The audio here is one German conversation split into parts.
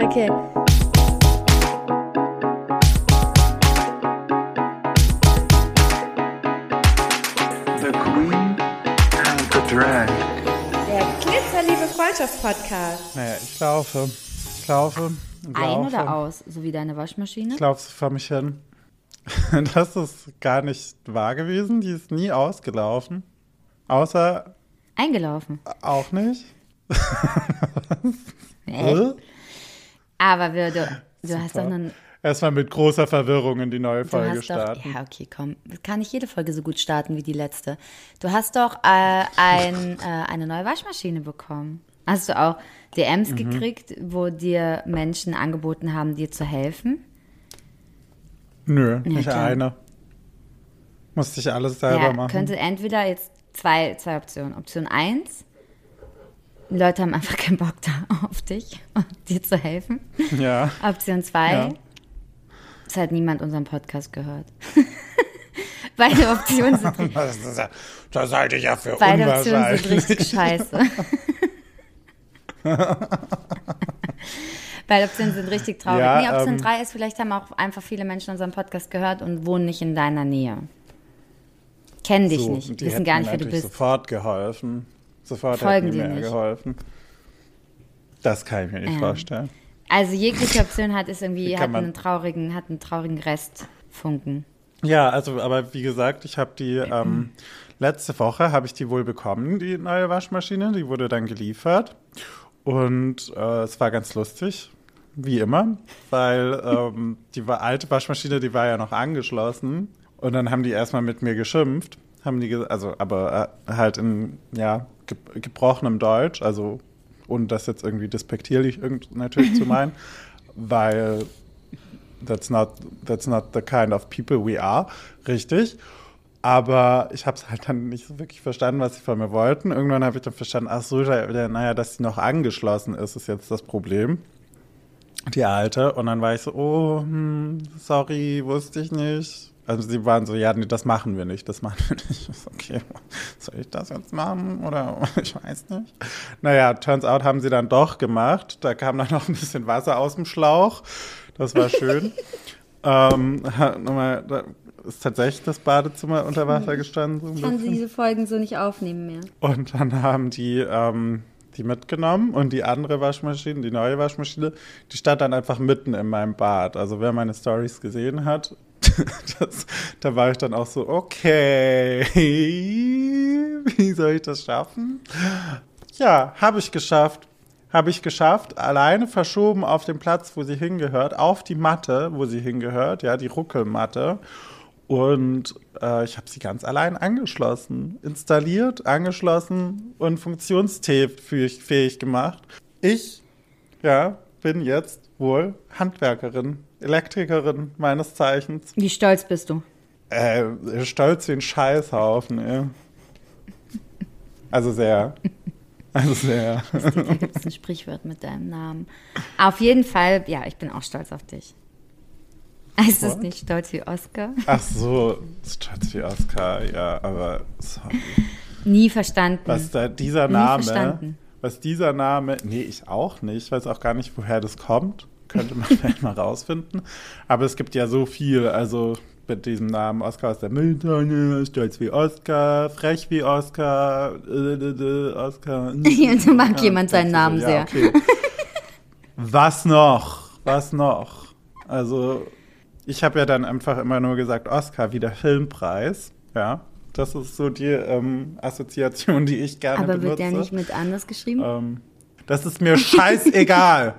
Okay. The Queen and the Drag. Der Glitzerliebe Freundschaft-Podcast. Naja, ich laufe. Ich laufe. Ein laufe. oder aus? So wie deine Waschmaschine? Ich laufe vor mich hin. Das ist gar nicht wahr gewesen. Die ist nie ausgelaufen. Außer Eingelaufen. auch nicht. Äh? Aber wir, du, du hast doch einen. Erstmal mit großer Verwirrung in die neue Folge doch, starten. ja, okay, komm. Kann nicht jede Folge so gut starten wie die letzte. Du hast doch äh, ein, äh, eine neue Waschmaschine bekommen. Hast du auch DMs Mhm. gekriegt, wo dir Menschen angeboten haben, dir zu helfen? Nö, nicht klar. eine. Musste ich alles selber ja, machen. könnte entweder jetzt zwei, zwei Optionen. Option 1, Leute haben einfach keinen Bock da auf dich, dir zu helfen. ja. Option 2, Ja. es hat niemand unseren Podcast gehört. Beide Optionen sind, Das, ist ja, das halte ich ja für beide Optionen sind richtig scheiße. Beide Optionen sind richtig traurig. Ja, nee, Option ähm, 3 ist, vielleicht haben auch einfach viele Menschen unseren Podcast gehört und wohnen nicht in deiner Nähe. Kennen dich So, nicht, die wissen gar nicht, wer du bist. sofort geholfen. Sofort Folgen hätten die mir geholfen. Das kann ich mir nicht Ja. vorstellen. Also jegliche Option hat ist irgendwie Wie hat einen traurigen hat einen traurigen Restfunken. Ja, also, aber wie gesagt, ich habe die ähm, letzte Woche habe ich die wohl bekommen, die neue Waschmaschine. Die wurde dann geliefert und äh, es war ganz lustig, wie immer, weil ähm, die alte Waschmaschine, die war ja noch angeschlossen und dann haben die erstmal mit mir geschimpft, haben die, also aber äh, halt in ja ge gebrochenem Deutsch, also ohne das jetzt irgendwie despektierlich irgend, natürlich zu meinen, weil that's not, that's not the kind of people we are, richtig. Aber ich habe es halt dann nicht so wirklich verstanden, was sie von mir wollten. Irgendwann habe ich dann verstanden, ach so, naja, dass sie noch angeschlossen ist, ist jetzt das Problem. Die alte. Und dann war ich so, oh, hm, sorry, wusste ich nicht. Also sie waren so, ja, nee, das machen wir nicht, das machen wir nicht. Ich so, okay, soll ich das jetzt machen oder ich weiß nicht. Naja, turns out haben sie dann doch gemacht. Da kam dann noch ein bisschen Wasser aus dem Schlauch. Das war schön. ähm, nochmal, da ist tatsächlich das Badezimmer unter Wasser gestanden. So Ich kann bisschen. diese Folgen so nicht aufnehmen mehr. Und dann haben die ähm, die mitgenommen und die andere Waschmaschine, die neue Waschmaschine, die stand dann einfach mitten in meinem Bad. Also wer meine Stories gesehen hat, das, da war ich dann auch so, okay, wie soll ich das schaffen? Ja, habe ich geschafft. Habe ich geschafft, alleine verschoben auf den Platz, wo sie hingehört, auf die Matte, wo sie hingehört, ja, die Ruckelmatte. Und äh, ich habe sie ganz allein angeschlossen, installiert, angeschlossen und funktionsfähig fähig gemacht. Ich, ja, bin jetzt wohl Handwerkerin, Elektrikerin meines Zeichens. Wie stolz bist du? Äh, stolz wie ein Scheißhaufen, ey. Also sehr. Also sehr. Da gibt es ein Sprichwort mit deinem Namen. Auf jeden Fall, ja, ich bin auch stolz auf dich. Heißt es nicht stolz wie Oscar? Ach so, stolz wie Oscar, ja, aber sorry. Nie verstanden. Was da dieser Nie Name, verstanden. was dieser Name, nee, ich auch nicht, ich weiß auch gar nicht, woher das kommt. Könnte man vielleicht mal rausfinden. Aber es gibt ja so viel, also mit diesem Namen Oscar aus der Mülltonne, stolz wie Oscar, frech wie Oscar, äh, äh, äh, Oscar. Ja, da mag Ja, jemand seinen ja, Namen sehr. Okay. Was noch? Was noch? Also, ich habe ja dann einfach immer nur gesagt, Oscar wie der Filmpreis. Ja, das ist so die ähm, Assoziation, die ich gerne Aber benutze. wird der nicht mit anders geschrieben? ähm, das ist mir scheißegal.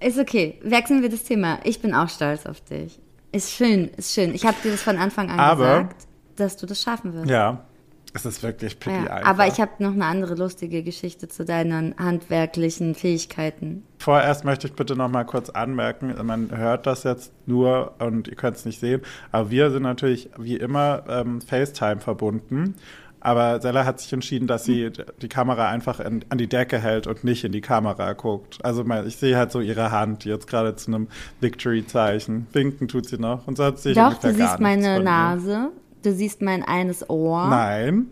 Ist okay. Wechseln wir das Thema. Ich bin auch stolz auf dich. Ist schön, ist schön. Ich habe dir das von Anfang an Aber- gesagt, dass du das schaffen wirst. ja, es ist wirklich picky Ja, einfach. aber ich habe noch eine andere lustige Geschichte zu deinen handwerklichen Fähigkeiten. Vorerst möchte ich bitte noch mal kurz anmerken, man hört das jetzt nur und ihr könnt es nicht sehen, aber wir sind natürlich wie immer ähm, FaceTime verbunden. Aber Sella hat sich entschieden, dass sie die Kamera einfach in, an die Decke hält und nicht in die Kamera guckt. Also mal, ich sehe halt so ihre Hand, jetzt gerade zu einem Victory-Zeichen. Winken tut sie noch. Und sonst sehe ich Doch, du siehst meine. Nase, du siehst mein eines Ohr. Nein.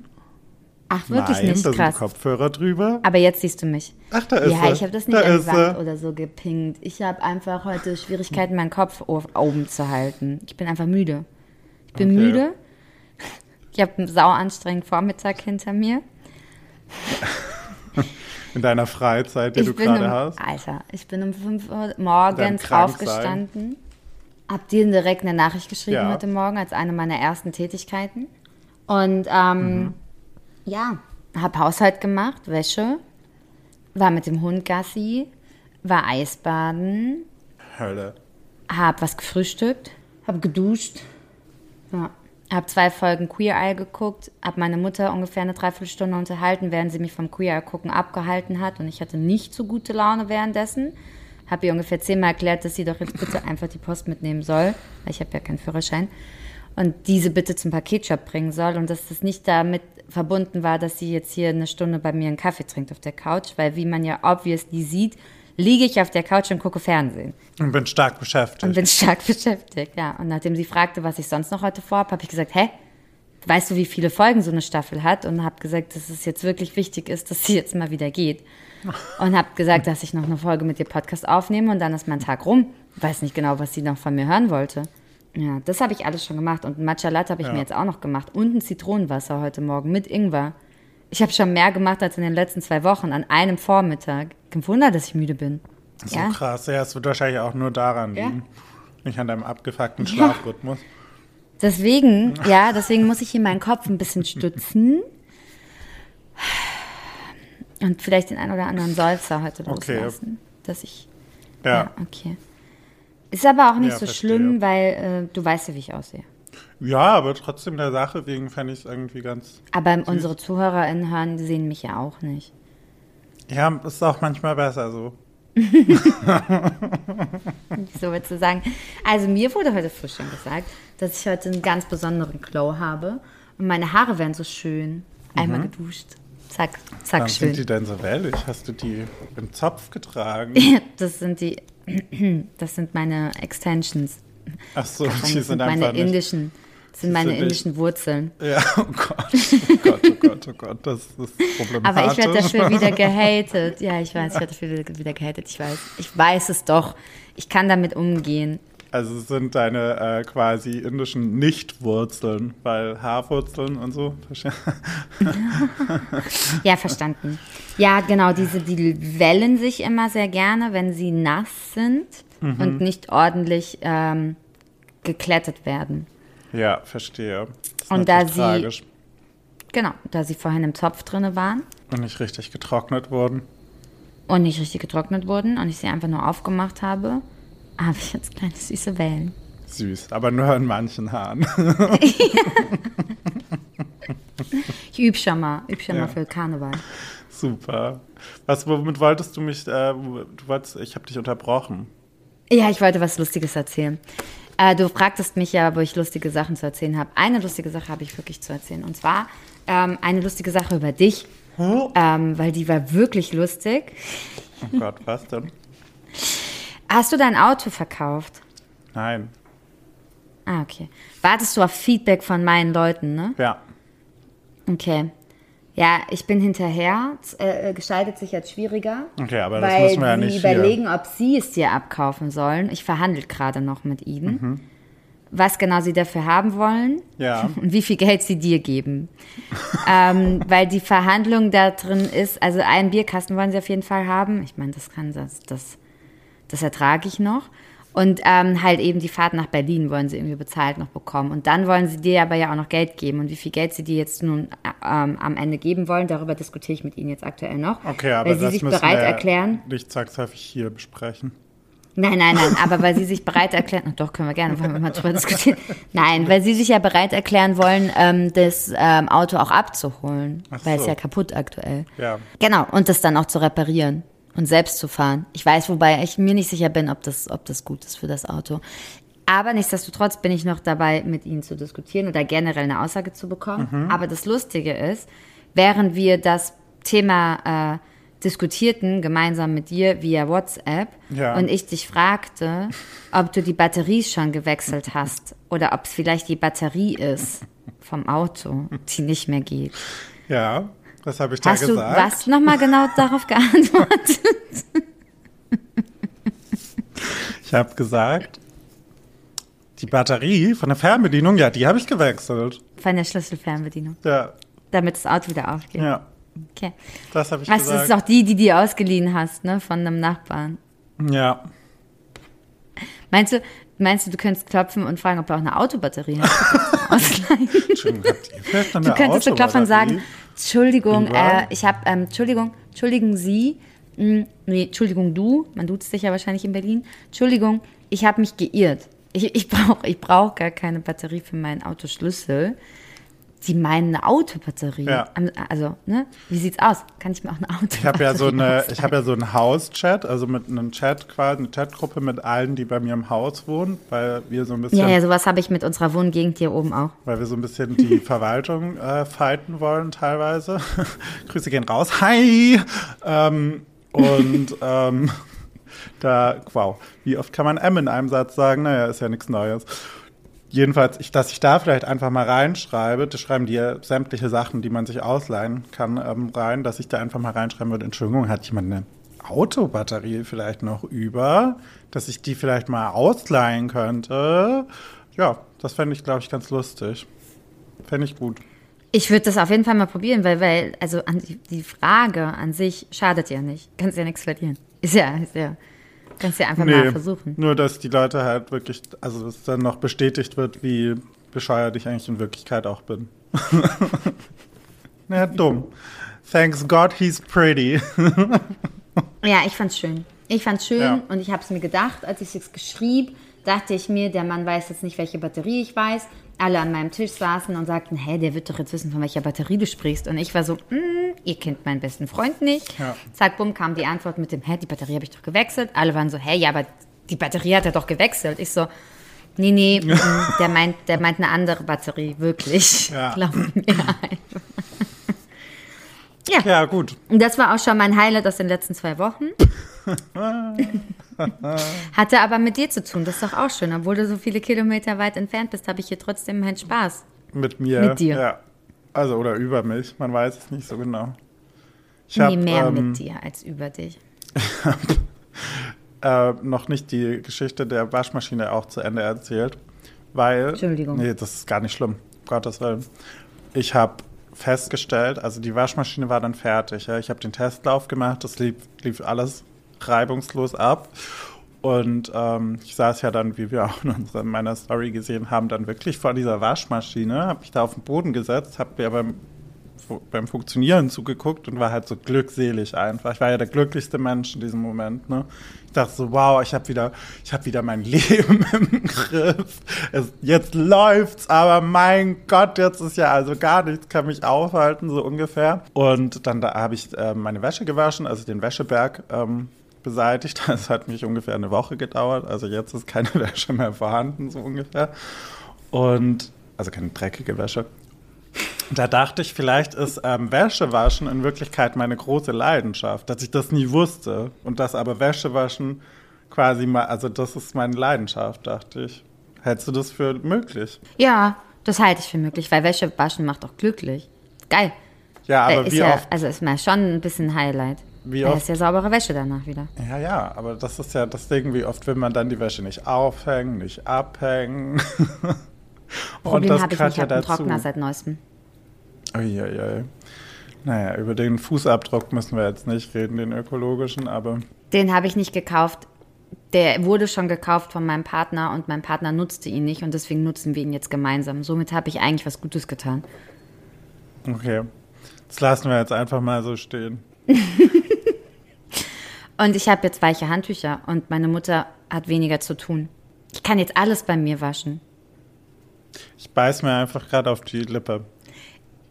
Ach, wirklich Nein, nicht da krass. sind Kopfhörer drüber. Aber jetzt siehst du mich. Ach, da ist ja, sie. ich habe das nicht Da an sie. oder so gepinkt. Ich habe einfach heute Schwierigkeiten, meinen Kopf oben zu halten. Ich bin einfach müde. Ich bin Okay. müde. Ich habe einen sau anstrengenden Vormittag hinter mir. In deiner Freizeit, die ich du gerade um, hast. Alter, ich bin um 5 Uhr morgens aufgestanden. Hab dir direkt eine Nachricht geschrieben Ja. heute Morgen als eine meiner ersten Tätigkeiten. Und ähm, Mhm. ja, hab Haushalt gemacht, Wäsche, war mit dem Hund Gassi, war Eisbaden, Hölle. hab was gefrühstückt, hab geduscht, ja. Hab zwei Folgen Queer Eye geguckt, hab meine Mutter ungefähr eine Dreiviertelstunde unterhalten, während sie mich vom Queer Eye gucken abgehalten hat und ich hatte nicht so gute Laune währenddessen. Hab ihr ungefähr zehnmal erklärt, dass sie doch jetzt bitte einfach die Post mitnehmen soll, weil ich habe ja keinen Führerschein und diese bitte zum Paketshop bringen soll und dass das nicht damit verbunden war, dass sie jetzt hier eine Stunde bei mir einen Kaffee trinkt auf der Couch, weil wie man ja obviously sieht, liege ich auf der Couch und gucke Fernsehen. Und bin stark beschäftigt. Und bin stark beschäftigt, ja. Und nachdem sie fragte, was ich sonst noch heute vorhabe, habe ich gesagt, hä? Weißt du, wie viele Folgen so eine Staffel hat? Und habe gesagt, dass es jetzt wirklich wichtig ist, dass sie jetzt mal wieder geht. Und habe gesagt, dass ich noch eine Folge mit ihr Podcast aufnehme und dann ist mein Tag rum. Weiß nicht genau, was sie noch von mir hören wollte. Ja, das habe ich alles schon gemacht. Und ein Matcha Latte habe ich Ja. mir jetzt auch noch gemacht. Und ein Zitronenwasser heute Morgen mit Ingwer. Ich habe schon mehr gemacht als in den letzten zwei Wochen an einem Vormittag. Kein Wunder, dass ich müde bin. so ja. krass. Ja, es wird wahrscheinlich auch nur daran Ja. liegen. Nicht an deinem abgefuckten Schlafrhythmus. Deswegen, ja, deswegen muss ich hier meinen Kopf ein bisschen stützen. Und vielleicht den einen oder anderen Seufzer heute Okay. loslassen. Dass ich. Ja. Ja, okay. Ist aber auch nicht Ja, so verstehe. schlimm, weil äh, du weißt ja, wie ich aussehe. Ja, aber trotzdem der Sache wegen fände ich es irgendwie ganz. Aber unsere ZuhörerInnen hören, die sehen mich ja auch nicht. Ja, ist auch manchmal besser so. So würdest du sagen. Also mir wurde heute früh schon gesagt, dass ich heute einen ganz besonderen Glow habe. Und meine Haare werden so schön. Einmal geduscht. Zack, zack, Warum schön. sind die denn so wellig? Hast du die im Zopf getragen? Das sind die, das sind meine Extensions. Ach so, die sind sind meine nicht. Das sind meine indischen Wurzeln. Ja, oh Gott, oh Gott, oh Gott, oh Gott, das ist problematisch. Aber ich werde dafür wieder gehatet. Ja, ich weiß, ich werde dafür wieder- wieder gehatet. Ich weiß. Ich weiß es doch. Ich kann damit umgehen. Also es sind deine äh, quasi indischen Nichtwurzeln, weil Haarwurzeln und so. Ja, verstanden. Ja, genau, diese, die wellen sich immer sehr gerne, wenn sie nass sind Mhm. und nicht ordentlich ähm, geklettet werden. Ja, verstehe. Und da sie- tragisch. Genau, da sie vorhin im Topf drinne waren Und nicht richtig getrocknet wurden. und nicht richtig getrocknet wurden und ich sie einfach nur aufgemacht habe, habe ich jetzt kleine süße Wellen. Süß, aber nur in manchen Haaren. Ich übe schon mal, übe schon Ja. mal für Karneval. Super. Was, womit wolltest du mich, äh, du wolltest, ich habe dich unterbrochen. Ja, ich wollte was Lustiges erzählen. Äh, du fragtest mich ja, wo ich lustige Sachen zu erzählen habe. Eine lustige Sache habe ich wirklich zu erzählen. Und zwar ähm, eine lustige Sache über dich, ähm, weil die war wirklich lustig. Oh Gott, was denn? Hast du dein Auto verkauft? Nein. Ah, okay. Wartest du auf Feedback von meinen Leuten, ne? Ja. Okay. Ja, ich bin hinterher. Es, äh, gestaltet sich jetzt schwieriger. Okay, aber das weil müssen wir ja sie nicht hier. überlegen, ob sie es dir abkaufen sollen. Ich verhandle gerade noch mit ihnen. Mhm. Was genau sie dafür haben wollen Ja. und wie viel Geld sie dir geben. ähm, weil die Verhandlung da drin ist, also einen Bierkasten wollen sie auf jeden Fall haben. Ich meine, das kann das, das, das ertrage ich noch. Und ähm, halt eben die Fahrt nach Berlin wollen sie irgendwie bezahlt noch bekommen. Und dann wollen sie dir aber ja auch noch Geld geben. Und wie viel Geld sie dir jetzt nun äh, ähm, am Ende geben wollen, darüber diskutiere ich mit ihnen jetzt aktuell noch. Okay, aber weil sie das sich müssen bereit wir erklären. nicht zwangsläufig hier besprechen. Nein, nein, nein, aber weil sie sich bereit erklären, Ach doch, können wir gerne wollen wir mal drüber diskutieren. Nein, weil sie sich ja bereit erklären wollen, ähm, das ähm, Auto auch abzuholen, Ach weil es so. ja kaputt aktuell. Ja. Genau, und das dann auch zu reparieren und selbst zu fahren. Ich weiß, wobei ich mir nicht sicher bin, ob das, ob das gut ist für das Auto. Aber nichtsdestotrotz bin ich noch dabei, mit ihnen zu diskutieren oder generell eine Aussage zu bekommen. Mhm. Aber das Lustige ist, während wir das Thema äh, diskutierten, gemeinsam mit dir via WhatsApp, Ja. und ich dich fragte, ob du die Batterie schon gewechselt hast oder ob es vielleicht die Batterie ist vom Auto, die nicht mehr geht. Ja. Was habe ich da Hast du gesagt? was nochmal genau darauf geantwortet? Ich habe gesagt, die Batterie von der Fernbedienung, ja, die habe ich gewechselt. Von der Schlüsselfernbedienung, Ja, damit das Auto wieder aufgeht. ja, Okay. das habe ich Was, das gesagt. ist auch die, die du ausgeliehen hast, ne, von einem Nachbarn. ja, Meinst du, meinst du, du könntest klopfen und fragen, ob er auch eine Autobatterie hat? Ausleihen? Du könntest so klopfen und sagen? Entschuldigung, äh, ich habe, ähm, Entschuldigung, Entschuldigen Sie, mh, nee, Entschuldigung du, man duzt dich ja wahrscheinlich in Berlin, Entschuldigung, ich habe mich geirrt. Ich, ich brauche ich brauch gar keine Batterie für meinen Autoschlüssel. Sie meinen eine Autobatterie. Ja. Also, ne? Wie sieht's aus? Kann ich mir auch eine Autobatterie Ich habe ja so eine, ich habe ja so einen Hauschat, also mit einem Chat quasi, eine Chatgruppe mit allen, die bei mir im Haus wohnen, weil wir so ein bisschen, Ja, ja, sowas habe ich mit unserer Wohngegend hier oben auch. weil wir so ein bisschen die Verwaltung äh, fighten wollen teilweise. Grüße gehen raus. Hi! Ähm, und ähm, da, wow, wie oft kann man M in einem Satz sagen? Naja, ist ja nichts Neues. Jedenfalls, ich, dass ich da vielleicht einfach mal reinschreibe, das schreiben die ja sämtliche Sachen, die man sich ausleihen kann, ähm, rein, dass ich da einfach mal reinschreiben würde, Entschuldigung, hat jemand eine Autobatterie vielleicht noch über, dass ich die vielleicht mal ausleihen könnte? Ja, das fände ich, glaube ich, ganz lustig. Fände ich gut. Ich würde das auf jeden Fall mal probieren, weil, weil also die, die Frage an sich schadet ja nicht. Kannst ja nichts verlieren. Ist ja, ist ja. Kannst ja einfach mal versuchen. nur dass die Leute halt wirklich, also dass dann noch bestätigt wird, wie bescheuert ich eigentlich in Wirklichkeit auch bin. naja, dumm. Thanks God he's pretty. Ja, ich fand's schön. Ich fand's schön Ja. und ich habe es mir gedacht, als ich es geschrieb, dachte ich mir, der Mann weiß jetzt nicht, welche Batterie ich weiß. Alle an meinem Tisch saßen und sagten, hey, der wird doch jetzt wissen, von welcher Batterie du sprichst. Und ich war so, mm, ihr kennt meinen besten Freund nicht. Ja. Zack, bumm, kam die Antwort mit dem, hä, die Batterie habe ich doch gewechselt. Alle waren so, hey, ja, aber die Batterie hat er doch gewechselt. Ich so, nee, nee, mm, der meint, der meint eine andere Batterie, wirklich. Ja. Glaub mir einfach. Ja, ja, gut. und das war auch schon mein Highlight aus den letzten zwei Wochen. Hatte aber mit dir zu tun, das ist doch auch schön. Obwohl du so viele Kilometer weit entfernt bist, habe ich hier trotzdem meinen Spaß. Mit mir. Mit dir. Ja. Also, oder über mich. Man weiß es nicht so genau. Ich nee, hab, mehr ähm, mit dir als über dich. äh, noch nicht die Geschichte der Waschmaschine auch zu Ende erzählt, weil. Entschuldigung. Nee, das ist gar nicht schlimm. Um Gottes Willen. Ich habe festgestellt, also die Waschmaschine war dann fertig. Ja. Ich habe den Testlauf gemacht, das lief, lief alles reibungslos ab. Und ähm, ich saß ja dann, wie wir auch in unserer, meiner Story gesehen haben, dann wirklich vor dieser Waschmaschine, habe mich da auf den Boden gesetzt, habe mir beim beim Funktionieren zugeguckt und war halt so glückselig einfach. Ich war ja der glücklichste Mensch in diesem Moment. Ne? Ich dachte so, wow, ich habe wieder, ich wieder mein Leben im Griff. Es, jetzt läuft's, aber mein Gott, jetzt ist ja also gar nichts, kann mich aufhalten, so ungefähr. Und dann da habe ich äh, meine Wäsche gewaschen, also den Wäscheberg ähm, beseitigt. Das hat mich ungefähr eine Woche gedauert. Also jetzt ist keine Wäsche mehr vorhanden, so ungefähr. Und also keine dreckige Wäsche. Da dachte ich, vielleicht ist ähm, Wäschewaschen in Wirklichkeit meine große Leidenschaft, dass ich das nie wusste. Und dass aber Wäschewaschen quasi mal, also das ist meine Leidenschaft, dachte ich. Hältst du das für möglich? Ja, das halte ich für möglich, weil Wäsche waschen macht auch glücklich. Geil. Ja, Äh, aber ist wie ja, oft? Also ist mir schon ein bisschen Highlight. Wie oft? ist ja saubere Wäsche danach wieder. Ja, ja, aber das ist ja das Ding, wie oft will man dann die Wäsche nicht aufhängen, nicht abhängen. Und Problem das habe ich nicht, ich ja habe einen. Trockner seit neuestem. Uiuiui. Naja, über den Fußabdruck müssen wir jetzt nicht reden, den ökologischen, aber Den habe ich nicht gekauft. Der wurde schon gekauft von meinem Partner und mein Partner nutzte ihn nicht und deswegen nutzen wir ihn jetzt gemeinsam. Somit habe ich eigentlich was Gutes getan. okay. Das lassen wir jetzt einfach mal so stehen. Und ich habe jetzt weiche Handtücher und meine Mutter hat weniger zu tun. Ich kann jetzt alles bei mir waschen. Ich beiß mir einfach gerade auf die Lippe.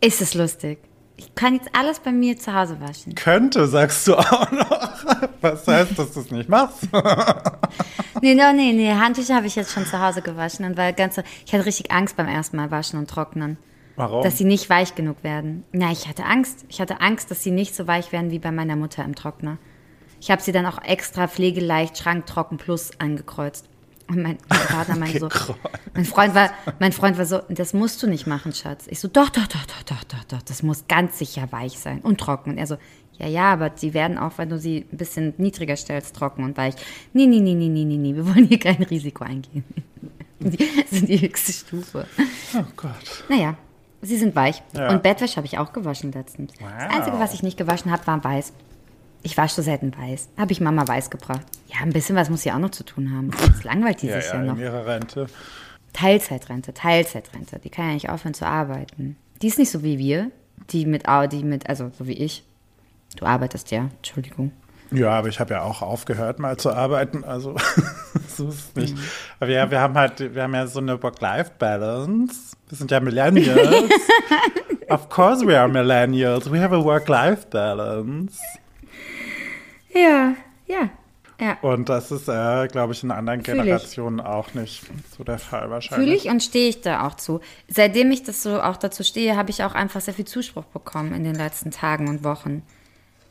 Ist es lustig? Ich kann jetzt alles bei mir zu Hause waschen. Könnte, sagst du auch noch. Was heißt, dass du es nicht machst? Nee, no, nee, nee, Handtücher habe ich jetzt schon zu Hause gewaschen und war ganz, ich hatte richtig Angst beim ersten Mal waschen und trocknen, Warum? dass sie nicht weich genug werden. Na, ich hatte Angst. Ich hatte Angst, dass sie nicht so weich werden wie bei meiner Mutter im Trockner. Ich habe sie dann auch extra pflegeleicht Schranktrocken Plus angekreuzt. Und mein, mein Partner meinte so, mein Freund war, mein Freund war so, das musst du nicht machen, Schatz. Ich so, doch, doch, doch, doch, doch, doch, doch, das muss ganz sicher weich sein und trocken. Und er so, ja, ja, aber die werden auch, wenn du sie ein bisschen niedriger stellst, trocken und weich. Nee, nee, nee, nee, nee, nee, nee, wir wollen hier kein Risiko eingehen. Die sind die höchste Stufe. Oh Gott. Naja, sie sind weich. Ja. Und Bettwäsche habe ich auch gewaschen letztens. Das Wow. Einzige, was ich nicht gewaschen habe, war weiß. Ich wasche so selten weiß. Habe ich Mama weiß gebracht. Ja, ein bisschen was muss sie auch noch zu tun haben. Das langweilt die Ja, sich ja, ja noch. in ihrer Rente. Teilzeitrente, Teilzeitrente. Die kann ja nicht aufhören zu arbeiten. Die ist nicht so wie wir, die mit, die mit, also so wie ich. Du arbeitest ja, Entschuldigung. Ja, aber ich habe ja auch aufgehört, mal zu arbeiten. Also, so ist es Mhm. nicht. Aber ja, wir haben halt, wir haben ja so eine Work-Life-Balance. Wir sind ja Millennials. of course we are Millennials. We have a Work-Life-Balance. Ja, ja, ja. Und das ist, äh, glaube ich, in anderen Fühl ich. Generationen auch nicht so der Fall wahrscheinlich. Fühle ich und stehe ich da auch zu. Seitdem ich das so auch dazu stehe, habe ich auch einfach sehr viel Zuspruch bekommen in den letzten Tagen und Wochen.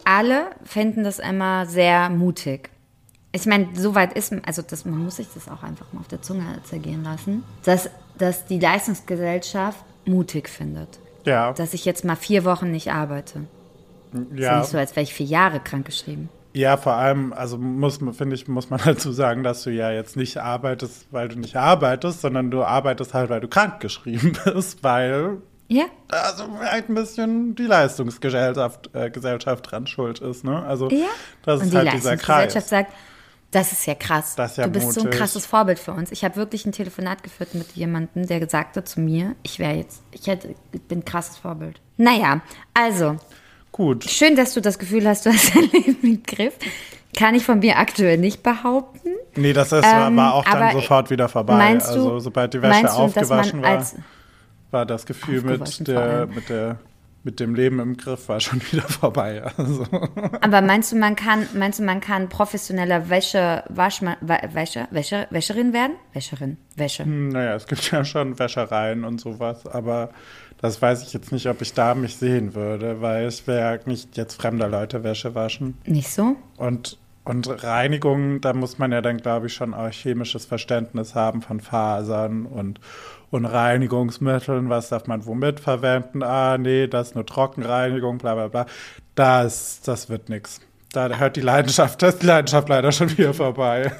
Alle finden das immer sehr mutig. Ich meine, so weit ist, also das, man muss sich das auch einfach mal auf der Zunge zergehen lassen, dass, dass die Leistungsgesellschaft mutig findet. Ja, Dass ich jetzt mal vier Wochen nicht arbeite. Ist ja ja. nicht so, als wäre ich vier Jahre krankgeschrieben. Ja, vor allem, also muss man, finde ich, muss man dazu sagen, dass du ja jetzt nicht arbeitest, weil du nicht arbeitest, sondern du arbeitest halt, weil du krank geschrieben bist, weil Ja, also vielleicht ein bisschen die Leistungsgesellschaft äh, Gesellschaft dran schuld ist, ne? Also ja. das und ist die halt dieser Leistungsgesellschaft Kreis. sagt, das ist ja krass. Das ist ja du bist so ein mutig. krasses Vorbild für uns. Ich habe wirklich ein Telefonat geführt mit jemandem, der gesagt hat zu mir, ich wäre jetzt, ich hätte, ich bin ein krasses Vorbild. Naja, also, Gut. schön, dass du das Gefühl hast, du hast dein Leben im Griff. Kann ich von mir aktuell nicht behaupten. Nee, das ist, Ähm, war auch dann sofort wieder vorbei. Meinst du, also sobald die Wäsche du, aufgewaschen man war, war das Gefühl mit der, mit der mit dem Leben im Griff war schon wieder vorbei. Also. aber meinst du, man kann, meinst du, man kann professioneller Wäsche, Waschma, Wa- Wäsche, Wäsche, Wäscherin werden? Wäscherin, Wäsche. Naja, es gibt ja schon Wäschereien und sowas, aber das weiß ich jetzt nicht, ob ich da mich sehen würde, weil ich wäre nicht jetzt fremder Leute Wäsche waschen. Nicht so? Und, und Reinigung, da muss man ja dann, glaube ich, schon auch chemisches Verständnis haben von Fasern und, und Reinigungsmitteln. Was darf man womit verwenden? Ah, nee, das ist nur Trockenreinigung, bla bla bla. Das, das wird nichts. Da hört die Leidenschaft, da ist die Leidenschaft leider schon wieder vorbei.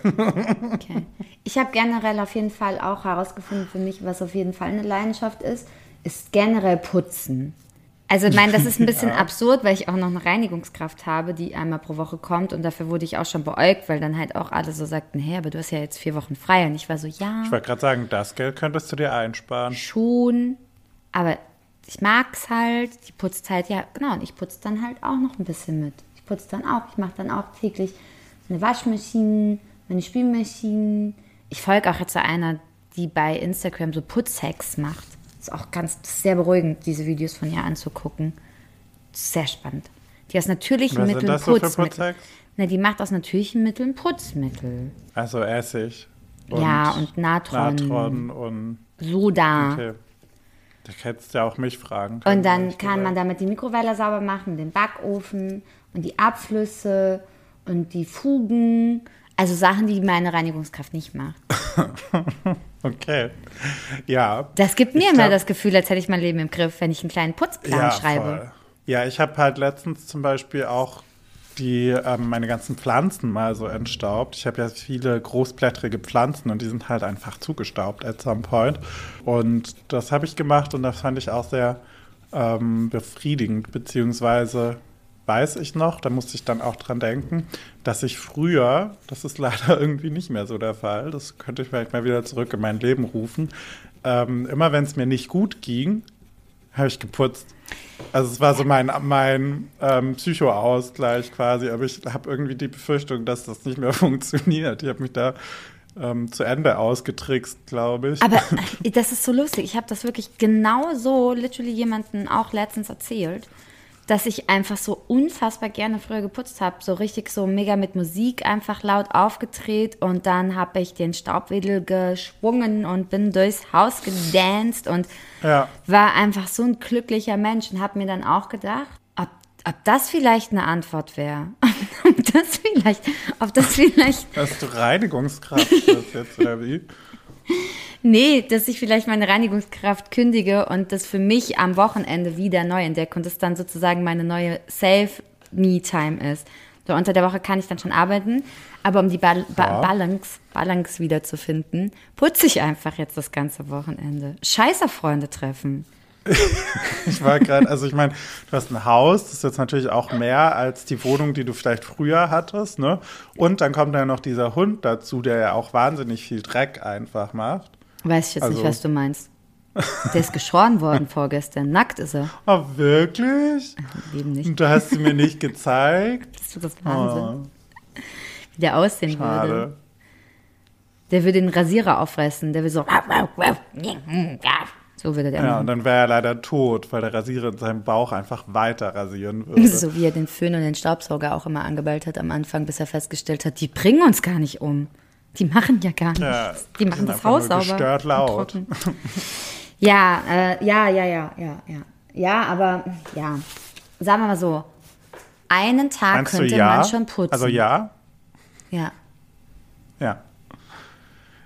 Okay. Ich habe generell auf jeden Fall auch herausgefunden für mich, was auf jeden Fall eine Leidenschaft ist, ist generell Putzen. Also ich meine, das ist ein bisschen absurd, weil ich auch noch eine Reinigungskraft habe, die einmal pro Woche kommt und dafür wurde ich auch schon beäugt, weil dann halt auch alle so sagten, hey, aber du hast ja jetzt vier Wochen frei und ich war so, ja, Ich wollte gerade sagen, das Geld könntest du dir einsparen. schon, aber ich mag's halt, die putzt halt, ja genau, und ich putze dann halt auch noch ein bisschen mit. Ich putze dann auch, ich mache dann auch täglich meine Waschmaschinen, meine Spülmaschinen. Ich folge auch jetzt so einer, die bei Instagram so Putzhacks macht. Ist auch ganz ist sehr beruhigend, diese Videos von ihr anzugucken. Sehr spannend. Die aus natürlichen Was sind Mitteln das so Putzmittel. Na, die macht aus natürlichen Mitteln Putzmittel. Also Essig. ja, und Natron, Natron und Soda. okay. Da hättest du ja auch mich fragen können. Und dann kann man gesagt. damit die Mikrowelle sauber machen, den Backofen und die Abflüsse und die Fugen. Also Sachen, die meine Reinigungskraft nicht macht. Okay. Ja. Das gibt mir immer das Gefühl, als hätte ich mein Leben im Griff, wenn ich einen kleinen Putzplan ja, schreibe. Voll. Ja, ich habe halt letztens zum Beispiel auch die, ähm, meine ganzen Pflanzen mal so entstaubt. Ich habe ja viele großblättrige Pflanzen und die sind halt einfach zugestaubt at some point. Und das habe ich gemacht und das fand ich auch sehr ähm, befriedigend, beziehungsweise weiß ich noch, da musste ich dann auch dran denken, dass ich früher, das ist leider irgendwie nicht mehr so der Fall, das könnte ich vielleicht mal wieder zurück in mein Leben rufen, ähm, immer wenn es mir nicht gut ging, habe ich geputzt. Also es war so mein, mein ähm, Psychoausgleich quasi, aber ich habe irgendwie die Befürchtung, dass das nicht mehr funktioniert. Ich habe mich da ähm, zu Ende ausgetrickst, glaube ich. Aber äh, das ist so lustig. Ich habe das wirklich genau so literally jemanden auch letztens erzählt, dass ich einfach so unfassbar gerne früher geputzt habe. So richtig so mega mit Musik einfach laut aufgedreht und dann habe ich den Staubwedel geschwungen und bin durchs Haus gedanced und Ja. war einfach so ein glücklicher Mensch und habe mir dann auch gedacht, ob das vielleicht eine Antwort wäre. ob das vielleicht, ob das vielleicht, Hast du Reinigungskraft jetzt oder wie? nee, dass ich vielleicht meine Reinigungskraft kündige und das für mich am Wochenende wieder neu entdecke und das dann sozusagen meine neue Self-Me-Time ist. So unter der Woche kann ich dann schon arbeiten, aber um die ba Ja. Balance, Balance wiederzufinden, putze ich einfach jetzt das ganze Wochenende. Scheiße Freunde treffen. Ich war gerade, also ich meine, du hast ein Haus, das ist jetzt natürlich auch mehr als die Wohnung, die du vielleicht früher hattest, ne? Und dann kommt ja noch dieser Hund dazu, der ja auch wahnsinnig viel Dreck einfach macht. Weiß ich jetzt nicht, Also- was du meinst. Der ist geschoren worden vorgestern. Nackt ist er. Oh, wirklich? Eben nicht. Und du hast sie mir nicht gezeigt? Das ist das Wahnsinn. Oh, Wie der aussehen würde. schade. Der würde den Rasierer auffressen. Der würde so. So würde der Ja, machen. und dann wäre er leider tot, weil der Rasierer in seinem Bauch einfach weiter rasieren würde. So wie er den Föhn und den Staubsauger auch immer angebellt hat am Anfang, bis er festgestellt hat, die bringen uns gar nicht um. Die machen ja gar nichts. Ja, die machen das Haus sauber. gestört und laut. Ja, äh, ja, ja, ja, ja, ja. Ja, aber ja. Sagen wir mal so. Einen Tag Meinst könnte ja? man schon putzen. Also ja? Ja. Ja.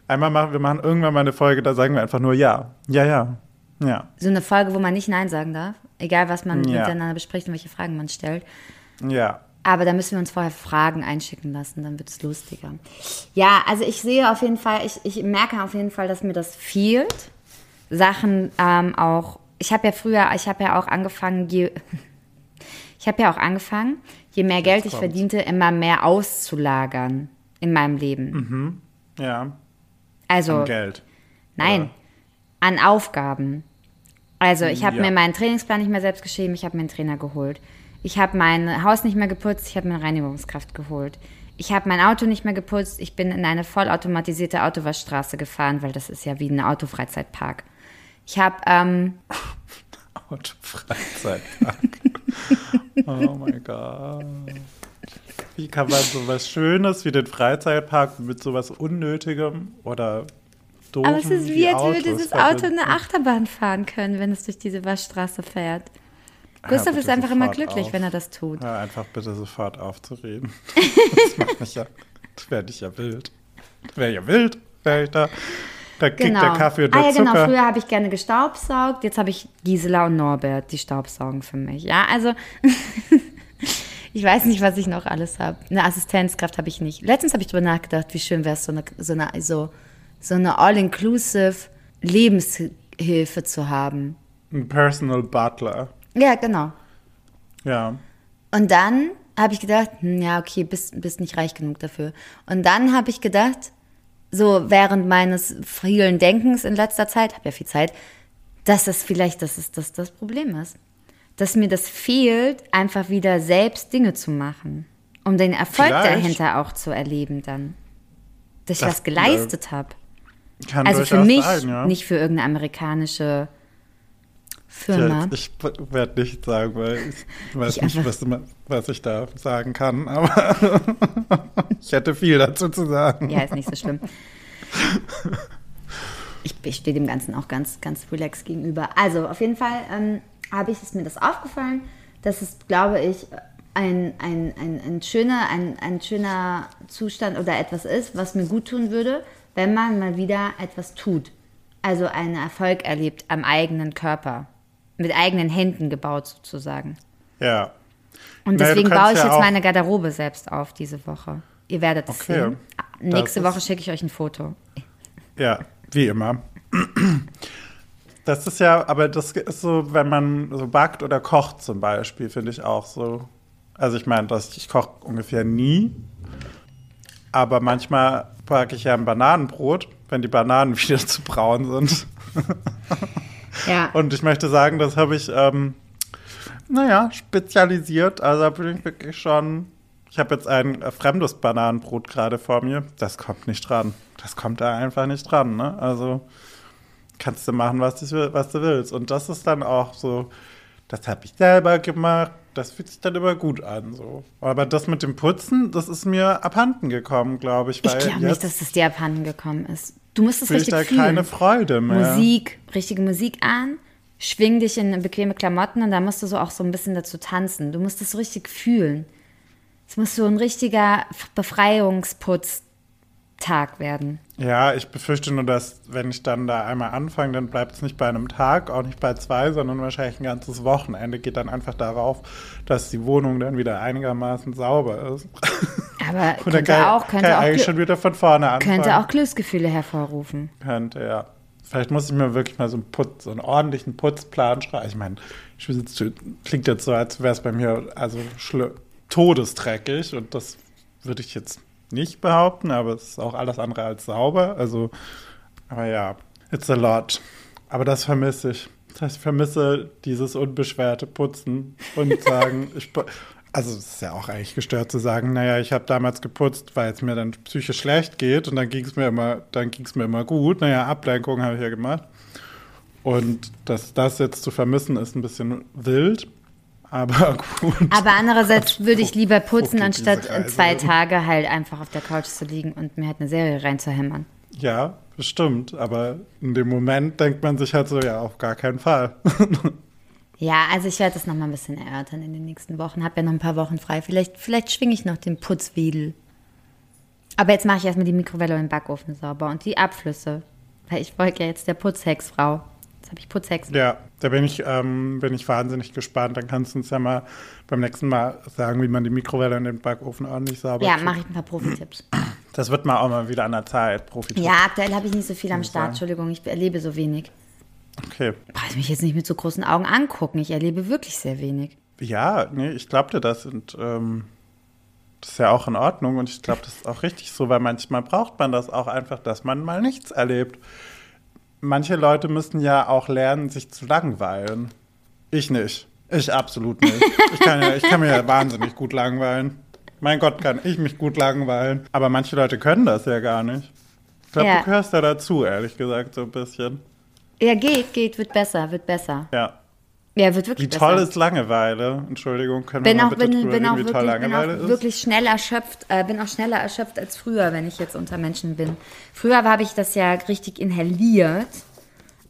Einmal machen wir machen irgendwann mal eine Folge, da sagen wir einfach nur ja. Ja, ja. Ja. So eine Folge, wo man nicht Nein sagen darf. Egal, was man Ja. miteinander bespricht und welche Fragen man stellt. Ja. Aber da müssen wir uns vorher Fragen einschicken lassen, dann wird es lustiger. Ja, also ich sehe auf jeden Fall, ich, ich merke auf jeden Fall, dass mir das fehlt. Sachen ähm, auch, ich habe ja früher, ich habe ja auch angefangen, je, ich habe ja auch angefangen, je mehr Geld ich verdiente, immer mehr auszulagern in meinem Leben. Ja. Also, An Geld. Nein, Oder? An Aufgaben. Also ich habe Ja. mir meinen Trainingsplan nicht mehr selbst geschrieben, ich habe mir einen Trainer geholt. Ich habe mein Haus nicht mehr geputzt, ich habe mir eine Reinigungskraft geholt. Ich habe mein Auto nicht mehr geputzt, ich bin in eine vollautomatisierte Autowaschstraße gefahren, weil das ist ja wie ein Autofreizeitpark. Ich habe, ähm, Autofreizeitpark. oh mein Gott. Wie kann man sowas Schönes wie den Freizeitpark mit sowas Unnötigem oder doofen aber es ist wie, als würde dieses Auto eine Achterbahn fahren können, wenn es durch diese Waschstraße fährt. Gustav ist bitte einfach immer glücklich, auf. wenn er das tut. Hör einfach bitte sofort aufzureden. Das macht mich ja, das werde ich ja wild. Wäre ja wild, wäre ich da. Da kriegt der Kaffee und der ah, ja, Zucker. genau. Früher habe ich gerne gestaubsaugt. Jetzt habe ich Gisela und Norbert, die staubsaugen für mich. Ja, also ich weiß nicht, was ich noch alles habe. Eine Assistenzkraft habe ich nicht. Letztens habe ich drüber nachgedacht, wie schön wäre es, so eine, so eine, so, so eine all-inclusive Lebenshilfe zu haben. Ein Personal Butler. Ja, genau. Ja. Und dann habe ich gedacht, hm, ja, okay, bist, bist nicht reich genug dafür. Und dann habe ich gedacht, so während meines vielen Denkens in letzter Zeit, habe ja viel Zeit, dass das vielleicht das ist, das das Problem ist. Dass mir das fehlt, einfach wieder selbst Dinge zu machen. Um den Erfolg Vielleicht. dahinter auch zu erleben dann. Dass ich Das, was geleistet habe. Kann Also für mich, sein, ja. nicht für irgendeine amerikache Firma. Ich werde nicht sagen, weil ich weiß Ich nicht, was, was ich da sagen kann, aber ich hätte viel dazu zu sagen. Ja, ist nicht so schlimm. Ich, ich stehe dem Ganzen auch ganz, ganz relaxed gegenüber. Also, auf jeden Fall ähm, habe ich, ist mir das aufgefallen, dass es, glaube ich, ein, ein, ein, ein, schöner, ein, ein schöner Zustand oder etwas ist, was mir gut tun würde, wenn man mal wieder etwas tut. Also einen Erfolg erlebt am eigenen Körper. Mit eigenen Händen gebaut sozusagen. Ja. Und Naja, deswegen baue ich ja jetzt meine Garderobe selbst auf diese Woche. Ihr werdet es Okay. sehen. Nächste Das Woche schicke ich euch ein Foto. Ja, wie immer. Das ist ja, aber das ist so, wenn man so backt oder kocht zum Beispiel, finde ich auch so. Also ich meine, dass ich koche ungefähr nie, aber manchmal backe ich ja ein Bananenbrot, wenn die Bananen wieder zu braun sind. Ja. Und ich möchte sagen, das habe ich, ähm, naja, spezialisiert. Also da bin ich wirklich schon. Ich habe jetzt ein äh, fremdes Bananenbrot gerade vor mir. Das kommt nicht dran. Das kommt da einfach nicht dran. Ne? Also kannst du machen, was du, was du willst. Und das ist dann auch so, das habe ich selber gemacht. Das fühlt sich dann immer gut an. So. Aber das mit dem Putzen, das ist mir abhanden gekommen, glaube ich. Ich glaube nicht, dass es dir abhanden gekommen ist. Du musst es richtig da fühlen. keine Freude mehr. Musik, richtige Musik an, schwing dich in bequeme Klamotten und da musst du so auch so ein bisschen dazu tanzen. Du musst es so richtig fühlen. Es muss so ein richtiger Befreiungsputztag werden. Ja, ich befürchte nur, dass wenn ich dann da einmal anfange, dann bleibt es nicht bei einem Tag, auch nicht bei zwei, sondern wahrscheinlich ein ganzes Wochenende geht dann einfach darauf, dass die Wohnung dann wieder einigermaßen sauber ist. Aber Und könnte kann, auch, kann könnte ich auch, eigentlich schon wieder von vorne anfangen. könnte auch Glücksgefühle hervorrufen. Könnte, ja. Vielleicht muss ich mir wirklich mal so einen, Putz, so einen ordentlichen Putzplan schreiben. Ich meine, ich klingt jetzt so, als wäre es bei mir also todesdreckig und das würde ich jetzt nicht behaupten, aber es ist auch alles andere als sauber. Also, aber ja, it's a lot. Aber das vermisse ich. Ich vermisse dieses unbeschwerte Putzen und sagen, ich, also es ist ja auch eigentlich gestört zu sagen, naja, ich habe damals geputzt, weil es mir dann psychisch schlecht geht und dann ging es mir immer, dann ging es mir immer gut. Naja, Ablenkung habe ich ja gemacht. Und dass das jetzt zu vermissen, ist ein bisschen wild. Aber gut. Aber andererseits würde ich lieber putzen, anstatt zwei? Tage halt einfach auf der Couch zu liegen und mir halt eine Serie reinzuhämmern. Ja, bestimmt. Aber in dem Moment denkt man sich halt so, ja, auf gar keinen Fall. Ja, also ich werde das noch mal ein bisschen erörtern in den nächsten Wochen. Hab ja noch ein paar Wochen frei. Vielleicht, vielleicht schwinge ich noch den Putzwedel. Aber jetzt mache ich erstmal die Mikrowelle und den Backofen sauber und die Abflüsse. Weil ich wollte ja jetzt der Putzhexfrau. Jetzt habe ich Putzhex. ja, da bin ich, ähm, bin ich wahnsinnig gespannt. Dann kannst du uns ja mal beim nächsten Mal sagen, wie man die Mikrowelle und den Backofen ordentlich sauber Ja, mache ich ein paar Profi-Tipps. Das wird mal auch mal wieder an der Zeit, Profi. Ja, aktuell habe ich nicht so viel am Start. Entschuldigung, ich erlebe so wenig. Okay. Brauchst mich jetzt nicht mit so großen Augen angucken. Ich erlebe wirklich sehr wenig. Ja, nee, ich glaube dir das und ähm, das ist ja auch in Ordnung und ich glaube, das ist auch richtig so, weil manchmal braucht man das auch einfach, dass man mal nichts erlebt. Manche Leute müssen ja auch lernen, sich zu langweilen. Ich nicht. Ich absolut nicht. Ich kann, ja, ich kann mir ja wahnsinnig gut langweilen. Mein Gott, kann ich mich gut langweilen. Aber manche Leute können das ja gar nicht. Ich glaube, Ja. du gehörst ja dazu, ehrlich gesagt, so ein bisschen. Ja, geht, geht, wird besser, wird besser. Ja. Ja, wird wirklich Wie besser. toll ist Langeweile? Entschuldigung, können bin wir auch, bitte bin, bin auch, wie toll wirklich, bin Langeweile auch ist? wirklich schnell erschöpft, äh, bin auch schneller erschöpft als früher, wenn ich jetzt unter Menschen bin. Früher habe ich das ja richtig inhaliert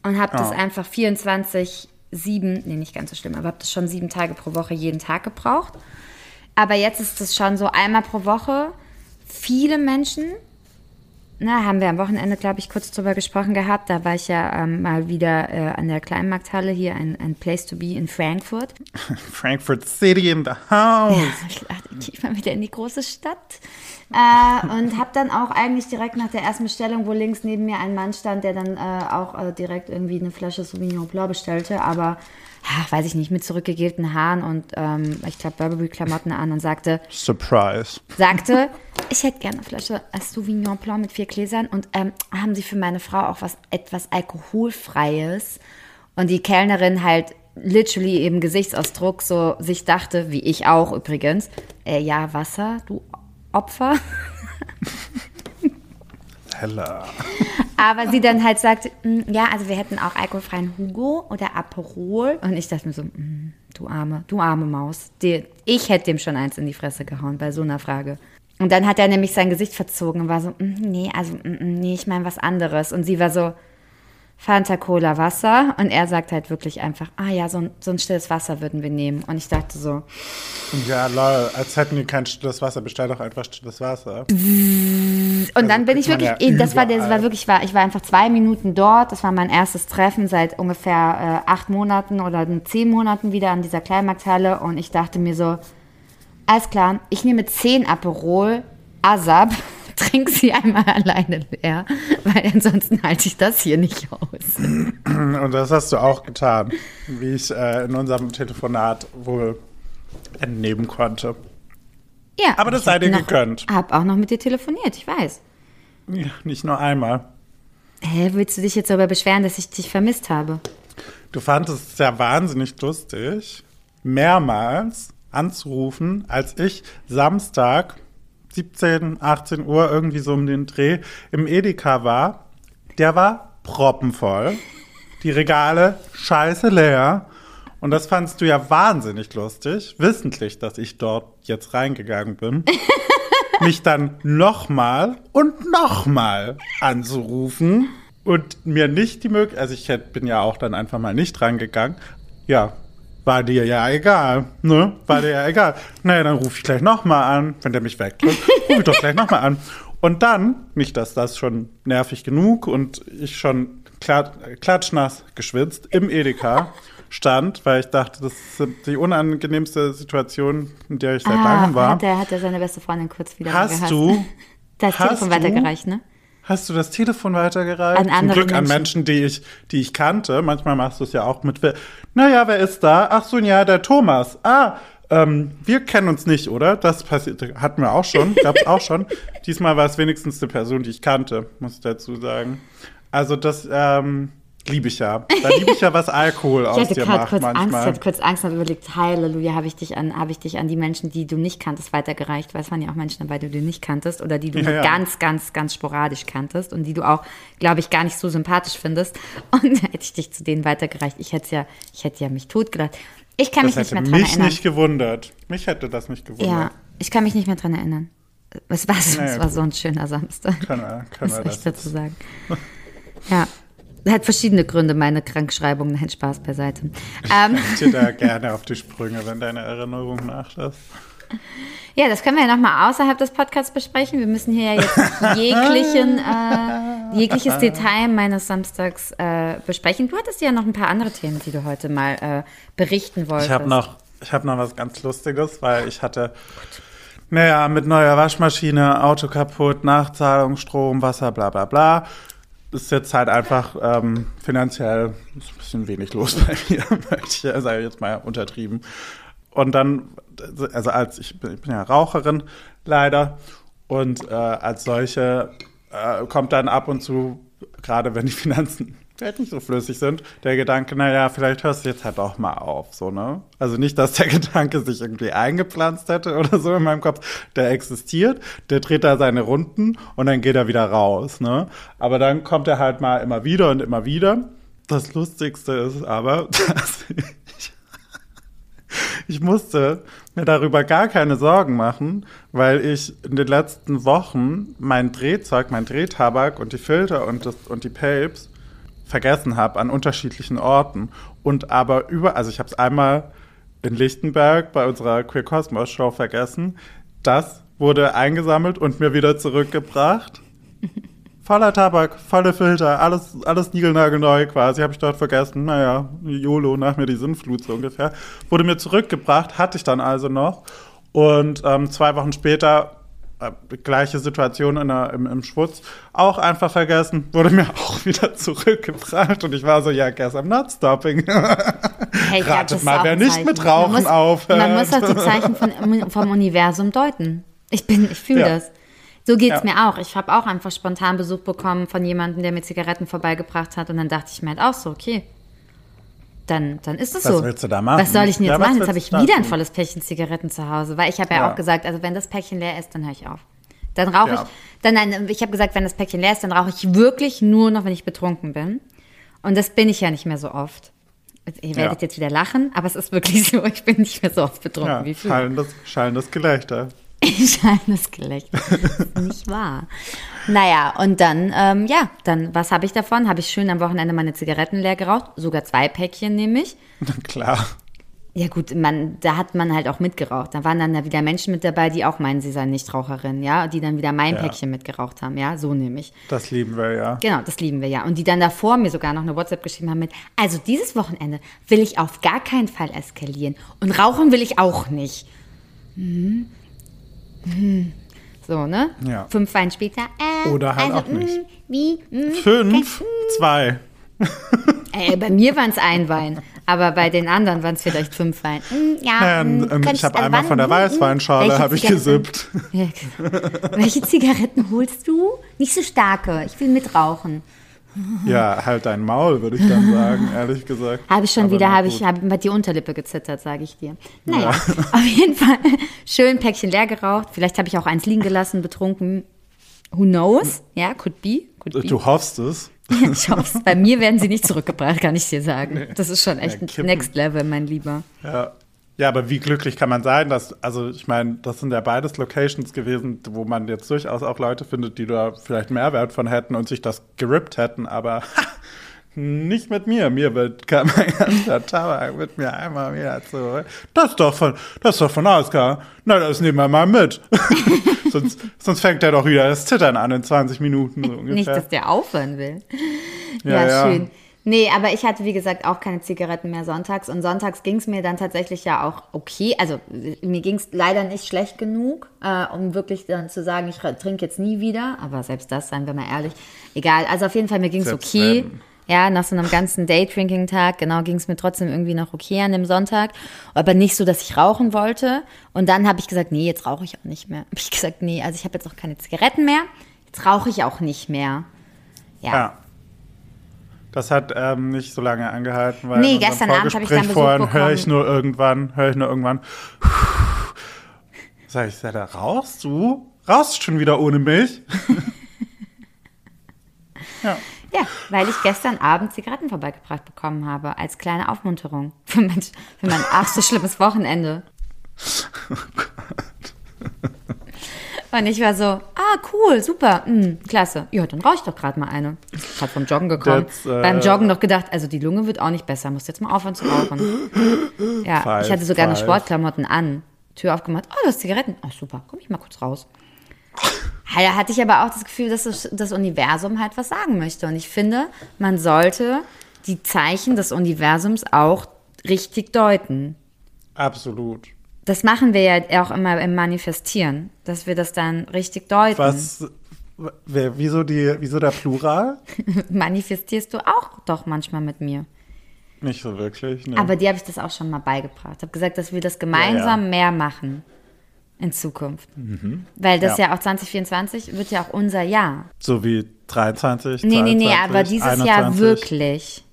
und habe das Oh. einfach 24, 7, nee, nicht ganz so schlimm, aber habe das schon sieben Tage pro Woche jeden Tag gebraucht. Aber jetzt ist es schon so einmal pro Woche. Viele Menschen, na, haben wir am Wochenende, glaube ich, kurz drüber gesprochen gehabt. Da war ich ja ähm, mal wieder äh, an der Kleinmarkthalle hier, ein, ein Place to be in Frankfurt. Frankfurt City in the house. Ich dachte, ich mal wieder in die große Stadt. Äh, und habe dann auch eigentlich direkt nach der ersten Bestellung, wo links neben mir ein Mann stand, der dann äh, auch äh, direkt irgendwie eine Flasche Sauvignon Blanc bestellte, aber ja, weiß ich nicht, mit zurückgegelten Haaren und ähm, ich glaube Burberry-Klamotten an und sagte, Surprise. sagte, ich hätte gerne eine Flasche Sauvignon Blanc mit vier Gläsern und ähm, haben Sie für meine Frau auch was etwas alkoholfreies? Und die Kellnerin halt literally im Gesichtsausdruck so sich dachte, wie ich auch übrigens, äh, ja, Wasser, du Opfer. Hella. Aber sie dann halt sagte, "Mm, ja, also wir hätten auch alkoholfreien Hugo oder Aperol. Und ich dachte mir so, "Mm, du arme, du arme Maus. Ich hätte dem schon eins in die Fresse gehauen bei so einer Frage. Und dann hat er nämlich sein Gesicht verzogen und war so, "Mm, nee, also, nee, ich meine was anderes. Und sie war so, Fanta Cola Wasser. Und er sagt halt wirklich einfach, ah ja, so ein, so ein stilles Wasser würden wir nehmen. Und ich dachte so, Ja, lol, als hätten die kein stilles Wasser. Bestell doch einfach stilles Wasser. Und dann bin ich wirklich, ja das war, das war wirklich, war, ich war einfach zwei Minuten dort. Das war mein erstes Treffen seit ungefähr äh, acht Monaten oder zehn Monaten wieder an dieser Kleinmarkthalle. Und ich dachte mir so, alles klar, ich nehme zehn Aperol, Asab, trink sie einmal alleine leer, weil ansonsten halte ich das hier nicht aus. Und das hast du auch getan, wie ich äh, in unserem Telefonat wohl entnehmen konnte. Ja, Aber das sei dir noch- gegönnt. Hab auch noch mit dir telefoniert, ich weiß. Ja, nicht nur einmal. Hä, willst du dich jetzt darüber beschweren, dass ich dich vermisst habe? Du fandest es ja wahnsinnig lustig, mehrmals anzurufen, als ich Samstag 17, 18 Uhr irgendwie so um den Dreh im Edeka war. Der war proppenvoll. Die Regale scheiße leer. Und das fandst du ja wahnsinnig lustig, wissentlich, dass ich dort jetzt reingegangen bin. mich dann nochmal und nochmal anzurufen. und mir nicht die Möglichkeit, also ich bin ja auch dann einfach mal nicht rangegangen. Ja, war dir ja egal, ne? War dir ja egal. Naja, dann rufe ich gleich nochmal an. Wenn der mich wegdrückt, rufe ich doch gleich nochmal an. Und dann, nicht, dass das schon nervig genug und ich schon klat klatschnass geschwitzt im Edeka stand, weil ich dachte, das ist die unangenehmste Situation, in der ich seit langem war. Ah, Hat er, hat er seine beste Freundin kurz wieder Hast gehasst. du, Das hast Telefon weitergereicht, ne? Hast du das Telefon weitergereicht? An Zum andere Glück an Menschen. Menschen, die ich, die ich kannte. Manchmal machst du es ja auch mit, wer- naja, wer ist da? Ach so, ja, der Thomas. Ah, ähm, wir kennen uns nicht, oder? Das passiert, hatten wir auch schon, gab's auch schon. Diesmal war es wenigstens eine Person, die ich kannte, muss ich dazu sagen. Also das, ähm, liebe ich ja. Da liebe ich ja, was Alkohol Ich aus hatte dir gerade macht kurz Angst, ich manchmal. hatte kurz Angst und habe überlegt, Halleluja, habe ich dich an, habe ich dich an die Menschen, die du nicht kanntest, weitergereicht, weil es waren ja auch Menschen dabei, die du nicht kanntest oder die du Ja, ja. ganz, ganz, ganz sporadisch kanntest und die du auch, glaube ich, gar nicht so sympathisch findest. Und hätte ich dich zu denen weitergereicht. Ich hätte ja, ich hätte ja mich totgelacht. Ich kann Das mich nicht mehr dran mich erinnern. nicht gewundert. Mich hätte das nicht gewundert. ja, ich kann mich nicht mehr dran erinnern. Es war, so- Naja, es war so ein schöner Samstag. Was wir soll ich das dazu sagen? Ja. Hat verschiedene Gründe, meine Krankschreibung. Nein, Spaß beiseite. Ähm, Ich dir da gerne auf die Sprünge, wenn deine Erinnerung nachlässt. ja, das können wir ja nochmal außerhalb des Podcasts besprechen. Wir müssen hier ja jetzt jeglichen, äh, jegliches Detail meines Samstags äh, besprechen. Du hattest ja noch ein paar andere Themen, die du heute mal äh, berichten wolltest. Ich habe noch, ich hab noch was ganz Lustiges, weil ich hatte, naja, mit neuer Waschmaschine, Auto kaputt, Nachzahlung, Strom, Wasser, bla bla bla. Ist jetzt halt einfach ähm, finanziell ist ein bisschen wenig los bei mir, möchte ich sage jetzt mal untertrieben. Und dann, also als ich bin, ich bin ja Raucherin, leider. Und äh, als solche äh, kommt dann ab und zu, gerade wenn die Finanzen vielleicht nicht so flüssig sind, der Gedanke, naja, vielleicht hörst du jetzt halt auch mal auf, so, ne? Also nicht, dass der Gedanke sich irgendwie eingepflanzt hätte oder so in meinem Kopf. Der existiert, der dreht da seine Runden und dann geht er wieder raus, ne? Aber dann kommt er halt mal immer wieder und immer wieder. Das Lustigste ist aber, dass ich ich musste mir darüber gar keine Sorgen machen, weil ich in den letzten Wochen mein Drehzeug, mein Drehtabak und die Filter und, das, und die Papes vergessen habe an unterschiedlichen Orten. Und aber über, also ich habe es einmal in Lichtenberg bei unserer Queer Cosmos Show vergessen. Das wurde eingesammelt und mir wieder zurückgebracht. Voller Tabak, volle Filter, alles, alles niegelnagelneu quasi, habe ich dort vergessen. Naja, YOLO, nach mir die Sinnflut so ungefähr. Wurde mir zurückgebracht, hatte ich dann also noch. Und ähm, zwei Wochen später, gleiche Situation in der, im, im Schwutz, auch einfach vergessen, wurde mir auch wieder zurückgebracht. Und ich war so, ja, guess I'm not stopping. Hey, Ratet mal, wer nicht Zeichen. mit Rauchen man muss, aufhört. Man muss auch die Zeichen von, vom Universum deuten. Ich bin, ich fühle Ja. das. So geht's Ja. mir auch. Ich habe auch einfach spontan Besuch bekommen von jemandem, der mir Zigaretten vorbeigebracht hat. Und dann dachte ich mir halt auch so, okay, dann, dann ist es Was so. willst du da machen? Was soll ich denn Ja, jetzt was machen? Jetzt habe ich wieder ein volles Päckchen Zigaretten zu Hause. Weil ich habe ja, Ja. auch gesagt, also wenn das Päckchen leer ist, dann höre ich auf. Dann rauche Ja. ich, dann nein, ich habe gesagt, wenn das Päckchen leer ist, dann rauche ich wirklich nur noch, wenn ich betrunken bin. Und das bin ich ja nicht mehr so oft. Ihr werdet Ja. jetzt wieder lachen, aber es ist wirklich so, ich bin nicht mehr so oft betrunken Ja, wie früher. schallendes, schallendes Gelächter. Schallendes Gelächter. Das ist nicht wahr. Naja, und dann, ähm, ja, dann, was habe ich davon? Habe ich schön am Wochenende meine Zigaretten leer geraucht, sogar zwei Päckchen nämlich. Klar. Ja gut, man, da hat man halt auch mitgeraucht. Da waren dann da wieder Menschen mit dabei, die auch meinen, sie seien Nichtraucherin, ja, die dann wieder mein Ja. Päckchen mitgeraucht haben, ja, so nämlich. Das lieben wir ja. Genau, das lieben wir ja. Und die dann davor mir sogar noch eine WhatsApp geschrieben haben mit, also dieses Wochenende will ich auf gar keinen Fall eskalieren. Und rauchen will ich auch nicht. Mhm. So, ne? Ja. Fünf Wein später. Äh, Oder halt also, auch nicht. mm, wie? Mm, Fünf, zwei. äh, bei mir waren es ein Wein. Aber bei den anderen waren es vielleicht fünf Wein. Mm, ja, mm, und ich habe also einmal wann- von der mm, mm. Weißweinschale habe ich gesippt. Genau. Welche Zigaretten holst du? Nicht so starke. Ich will mitrauchen. Ja, halt dein Maul, würde ich dann sagen, ehrlich gesagt. Habe ich schon Aber wieder, habe ich, habe hat die Unterlippe gezittert, sage ich dir. Naja, auf jeden Fall schön Päckchen leer geraucht. Vielleicht habe ich auch eins liegen gelassen, betrunken. Who knows? Ja, could be. Could be. Du hoffst es. Ich hoffe Bei mir werden sie nicht zurückgebracht, kann ich dir sagen. Das ist schon echt Ja. Next Level, mein Lieber. Ja. Ja, aber wie glücklich kann man sein, dass, also ich meine, das sind ja beides Locations gewesen, wo man jetzt durchaus auch Leute findet, die da vielleicht Mehrwert von hätten und sich das gerippt hätten, aber ha, nicht mit mir. Mir wird kam mein ganzer Tabak mit mir einmal wieder zu. Das ist doch von, das ist doch von Oscar. Na, das nehmen wir mal mit. sonst, sonst fängt er doch wieder das Zittern an in 20 Minuten so ungefähr. Nicht, dass der aufhören will. Ja, Ja, ja. Nee, aber ich hatte, wie gesagt, auch keine Zigaretten mehr sonntags. Und sonntags ging es mir dann tatsächlich ja auch okay. Also mir ging es leider nicht schlecht genug, äh, um wirklich dann zu sagen, ich trinke jetzt nie wieder. Aber selbst das, seien wir mal ehrlich, egal. Also auf jeden Fall, mir ging es okay. wenn. Ja, nach so einem ganzen Day-Drinking-Tag, genau, ging es mir trotzdem irgendwie noch okay an dem Sonntag. Aber nicht so, dass ich rauchen wollte. Und dann habe ich gesagt, nee, jetzt rauche ich auch nicht mehr. Habe ich gesagt, nee, also ich habe jetzt auch keine Zigaretten mehr. Jetzt rauche ich auch nicht mehr. Ja. Ja. Das hat ähm, nicht so lange angehalten, weil Nee, gestern Abend hab ich dann Besuch vorhin höre ich nur irgendwann, höre ich nur irgendwann. Sag ich, da rauchst du? Rauchst schon wieder ohne mich? ja. Ja, weil ich gestern Abend Zigaretten vorbeigebracht bekommen habe, als kleine Aufmunterung für mein, für mein ach so schlimmes Wochenende. Und ich war so, ah, cool, super, mm, klasse. Ja, dann rauche ich doch gerade mal eine. Ich hab vom Joggen gekommen. That's, äh, Beim Joggen noch gedacht, also die Lunge wird auch nicht besser, musst jetzt mal aufhören zu rauchen. Ja, Five, ich hatte sogar noch five. Sportklamotten an. Tür aufgemacht, oh, du hast Zigaretten. Ach super, komm ich mal kurz raus. Da hatte ich aber auch das Gefühl, dass das, das Universum halt was sagen möchte. Und ich finde, man sollte die Zeichen des Universums auch richtig deuten. Absolut. Das machen wir ja auch immer im Manifestieren, dass wir das dann richtig deuten. Was, wer, wieso, die, wieso der Plural? Manifestierst du auch doch manchmal mit mir. Nicht so wirklich. Ne. Aber dir habe ich das auch schon mal beigebracht. habe gesagt, dass wir das gemeinsam Ja, ja. mehr machen in Zukunft. Weil das Ja. ja. auch 2024 wird ja auch unser Jahr. so wie 23, Nee, nee, nee, 22, aber dieses Jahr 21. wirklich.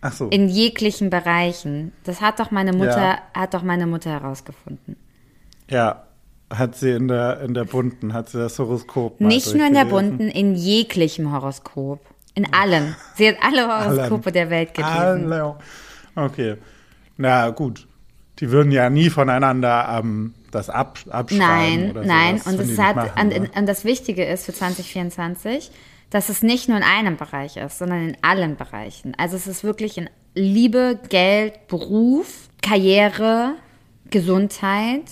Ach so. In jeglichen Bereichen. Das hat doch meine Mutter, Ja. hat doch meine Mutter herausgefunden. ja, hat sie in der, in der bunten, hat sie das Horoskop Nicht nur in der bunten, in jeglichem Horoskop. In allen. Sie hat alle Horoskope Allen. der Welt gelesen. Alle. Okay. Na gut. Die würden ja nie voneinander ähm, das ab, abschreiben. Nein, nein. sowas. Und, nicht hat, ne? und das Wichtige ist für 2024, dass es nicht nur in einem Bereich ist, sondern in allen Bereichen. Also es ist wirklich in Liebe, Geld, Beruf, Karriere, Gesundheit,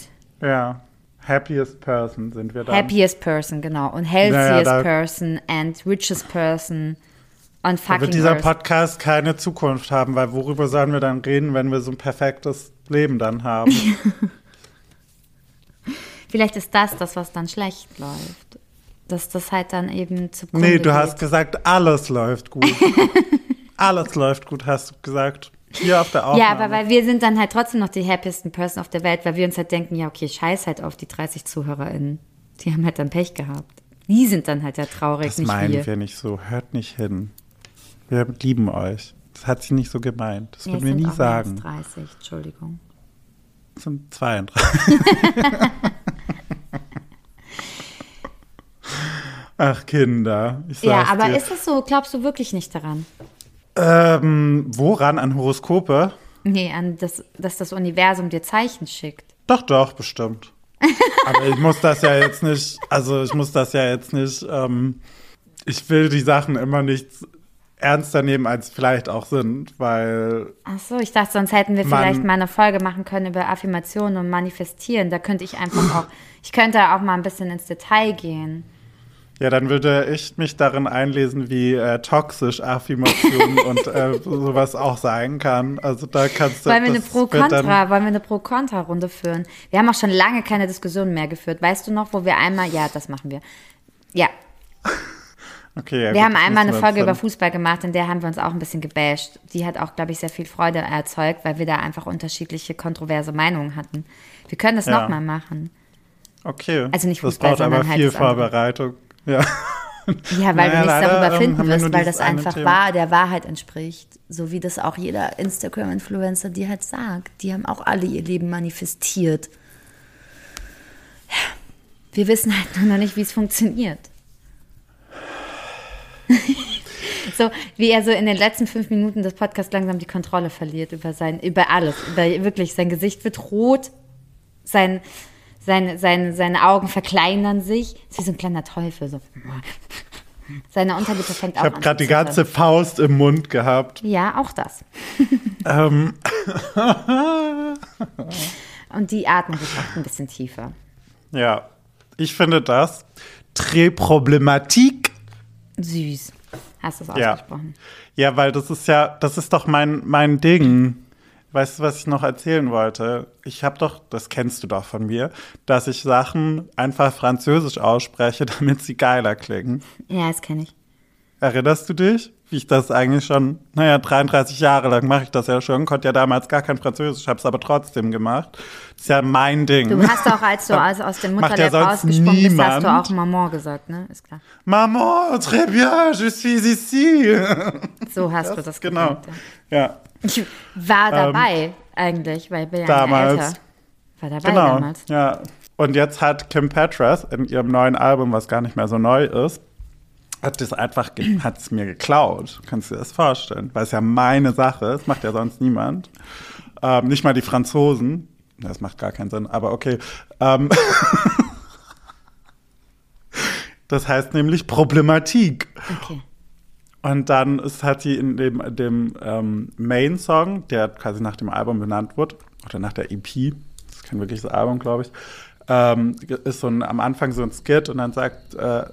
Ja. Happiest person sind wir dann. happiest person, genau. Und healthiest Naja, da- person and richest person on Da fucking wird dieser. Podcast keine Zukunft haben, weil worüber sollen wir dann reden, wenn wir so ein perfektes Leben dann haben? Vielleicht ist das das, was dann schlecht läuft. Dass das halt dann eben zu nee, du hast gesagt, alles läuft gut. alles läuft gut, hast du gesagt. Hier auf der Aufnahme. Ja, aber weil wir sind dann halt trotzdem noch die happiesten Person auf der Welt, weil wir uns halt denken, ja, okay, scheiß halt auf die 30 ZuhörerInnen. Die haben halt dann Pech gehabt. Die sind dann halt ja traurig, Das nicht meinen wir. wir nicht so. Hört nicht hin. Wir lieben euch. Das hat sie nicht so gemeint. Das Ja, würden wir nie sagen. 30, Entschuldigung. Sind 32. Ach, Kinder. Ich Ja, aber dir. ist das so? Glaubst du wirklich nicht daran? Ähm, woran? An Horoskope? Nee, an das, dass das Universum dir Zeichen schickt. Doch, doch, bestimmt. Aber ich muss das ja jetzt nicht, also ich muss das ja jetzt nicht, ähm, ich will die Sachen immer nicht ernster nehmen, als sie vielleicht auch sind, weil, Ach so, ich dachte, sonst hätten wir vielleicht mal eine Folge machen können über Affirmationen und Manifestieren. Da könnte ich einfach auch, ich könnte auch mal ein bisschen ins Detail gehen. Ja, dann würde ich mich darin einlesen, wie äh, toxisch Affirmation und äh, sowas auch sein kann. Also da kannst du. Wollen wir eine das Pro-Kontra, wollen wir eine Pro-Kontra-Runde führen? Wir haben auch schon lange keine Diskussion mehr geführt. Weißt du noch, wo wir einmal, ja, das machen wir. Ja, Okay, ja, wir gut, haben das einmal eine Folge über Fußball gemacht, in der haben wir uns auch ein bisschen gebasht. Die hat auch, glaube ich, sehr viel Freude erzeugt, weil wir da einfach unterschiedliche kontroverse Meinungen hatten. Wir können das Ja. nochmal machen. Okay. Also nicht das Fußball, braucht aber sondern halt viel das. Vorbereitung. Ja. Ja, weil Naja, du nichts leider, darüber ähm, finden wirst, weil das einfach Thema. wahr, der Wahrheit entspricht. So wie das auch jeder Instagram-Influencer dir halt sagt. Die haben auch alle ihr Leben manifestiert. Wir wissen halt nur noch nicht, wie es funktioniert. So wie er so in den letzten fünf Minuten des Podcasts langsam die Kontrolle verliert über sein, über alles. Über wirklich, sein Gesicht wird rot, sein, seine, seine, seine Augen verkleinern sich. Ist wie so ein kleiner Teufel. So. Seine Unterlippe fängt Ich auch habe an gerade die ganze. Faust im Mund gehabt. Ja, auch das. Ähm, Und die atmen sich auch ein bisschen tiefer. ja, ich finde das très problématique. Süß. Hast du es Ja. ausgesprochen? Ja, weil das ist ja, das ist doch mein, mein Ding. Weißt du, was ich noch erzählen wollte? Ich habe doch, das kennst du doch von mir, dass ich Sachen einfach französisch ausspreche, damit sie geiler klingen. Ja, das kenne ich. Erinnerst du dich? Wie ich das eigentlich schon, naja, 33 Jahre lang mache ich das ja schon, konnte ja damals gar kein Französisch, habe es aber trotzdem gemacht. ist ja mein Ding. Du hast auch, als du aus, aus dem ja Mutterleib sonst rausgesprungen bist, hast du auch Maman gesagt, ne? Ist klar. Maman, très bien, je suis ici. So hast du das genau. gesagt. Ja. Ja, Ich war dabei eigentlich, weil ich bin ja damals. älter. War dabei genau. damals. Ja. Und jetzt hat Kim Petras in ihrem neuen Album, was gar nicht mehr so neu ist, hat das einfach, hat es mir geklaut. Kannst du dir das vorstellen? Weil es ja meine Sache ist, macht ja sonst niemand. Ähm, nicht mal die Franzosen. Das macht gar keinen Sinn, aber okay. Ähm, das heißt nämlich Problematik. Okay. Und dann ist, hat sie in dem, dem ähm, Main-Song, der quasi nach dem Album benannt wird, oder nach der EP, das ist kein wirkliches Album, glaube ich, ähm, ist so ein, am Anfang so ein Skit und dann sagt äh,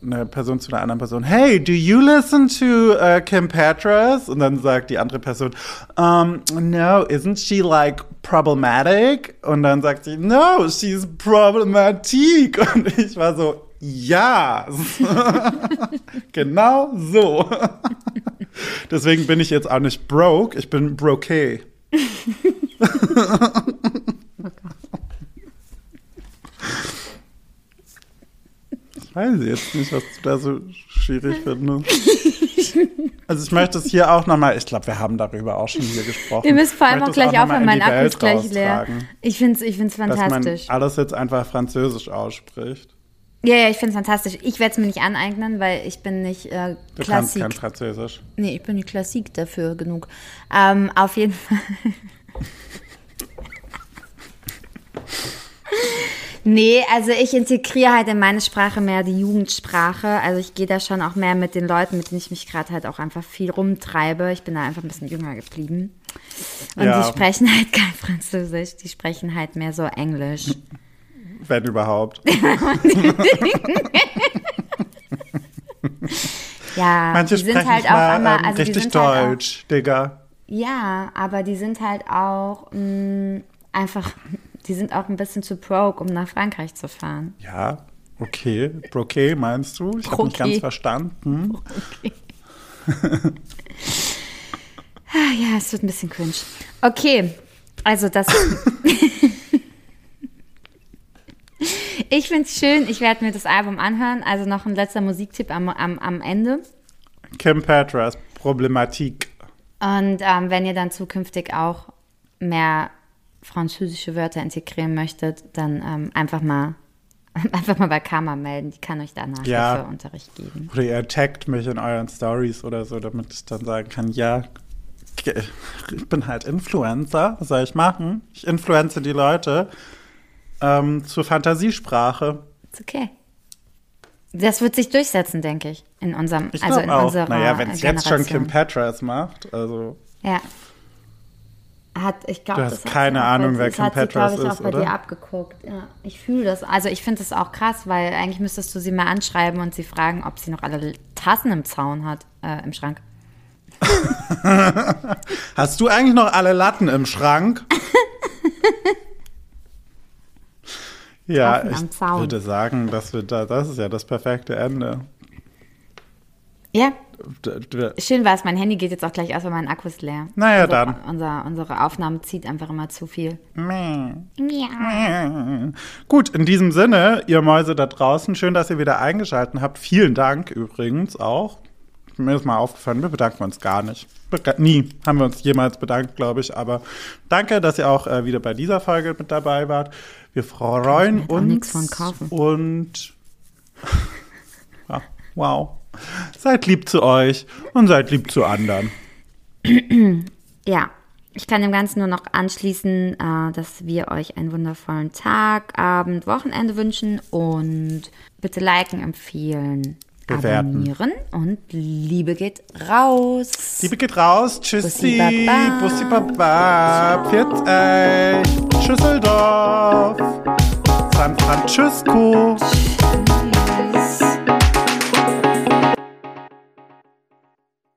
eine Person zu einer anderen Person, hey, do you listen to uh, Kim Petras? Und dann sagt die andere Person, um, no, isn't she like problematic? Und dann sagt sie, no, she's problematic. Und ich war so, ja, genau so. Deswegen bin ich jetzt auch nicht broke, ich bin broke. Ich weiß jetzt nicht, was du da so schwierig findest. Also ich möchte es hier auch nochmal, ich glaube, wir haben darüber auch schon hier gesprochen. Ihr müsst vor allem auch gleich aufhören, in mein Akku ist gleich leer. Ich finde es ich find's Dass man fantastisch. alles jetzt einfach französisch ausspricht. Ja, ja, ich finde es fantastisch. Ich werde es mir nicht aneignen, weil ich bin nicht äh, Du kannst Klassik. kein Französisch. Nee, ich bin die Klassik dafür genug. Ähm, auf jeden Fall. nee, also ich integriere halt in meine Sprache mehr die Jugendsprache. Also ich gehe da schon auch mehr mit den Leuten, mit denen ich mich gerade halt auch einfach viel rumtreibe. Ich bin da einfach ein bisschen jünger geblieben. Und Ja. die sprechen halt kein Französisch, die sprechen halt mehr so Englisch. Wenn überhaupt. Ja, Manche die sind sprechen halt nicht auch mal einmal, ähm, also die richtig sind halt auch, Deutsch, Digga. Ja, aber die sind halt auch mh, einfach, die sind auch ein bisschen zu broke, um nach Frankreich zu fahren. Ja, okay. Broquet meinst du? Ich habe nicht ganz verstanden. Ah, ja, es wird ein bisschen cringe. Okay, also das. ich finde es schön, ich werde mir das Album anhören. Also noch ein letzter Musiktipp am, am, am Ende. Kim Petras, Problematik. Und ähm, wenn ihr dann zukünftig auch mehr französische Wörter integrieren möchtet, dann ähm, einfach mal einfach mal bei Karma melden. Die kann euch da Ja. Nachhilfeunterricht geben. Oder ihr taggt mich in euren Stories oder so, damit ich dann sagen kann, ja, ich bin halt Influencer. Was soll ich machen? Ich influenze die Leute ähm, zur Fantasiesprache. Ist okay. Das wird sich durchsetzen, denke ich, in unserem, Ich also glaube in auch. unserer Naja, wenn es jetzt schon. Kim Petras macht, also Ja. Hat, ich glaub, Du hast keine Ahnung, wer Kim Petras glaub ich, ist, auch bei oder? dir abgeguckt. Ja, ich fühle das. Also ich finde das auch krass, weil eigentlich müsstest du sie mal anschreiben und sie fragen, ob sie noch alle Tassen im Zaun hat, äh, im Schrank. Hast du eigentlich noch alle Latten im Schrank? ja, ich würde sagen, dass wir da, das ist ja das perfekte Ende. Ja, schön war es. Mein Handy geht jetzt auch gleich aus, weil mein Akku ist leer. Naja, unser, dann. Unser, unsere Aufnahme zieht einfach immer zu viel. Gut, in diesem Sinne, ihr Mäuse da draußen, schön, dass ihr wieder eingeschaltet habt. Vielen Dank übrigens auch. Mir ist mal aufgefallen, wir bedanken uns gar nicht. Bega- Nie haben wir uns jemals bedankt, glaube ich. Aber danke, dass ihr auch äh, wieder bei dieser Folge mit dabei wart. Wir freuen uns. von kaufen. Und ja, wow. Seid lieb zu euch und seid lieb zu anderen. Ja, ich kann dem Ganzen nur noch anschließen, äh, dass wir euch einen wundervollen Tag, Abend, Wochenende wünschen und bitte liken, empfehlen, Bewerten. abonnieren und Liebe geht raus. Liebe geht raus. Tschüssi. Bussi, Baba. Bussi Baba. Pfiat euch. Schüsseldorf. San Francisco.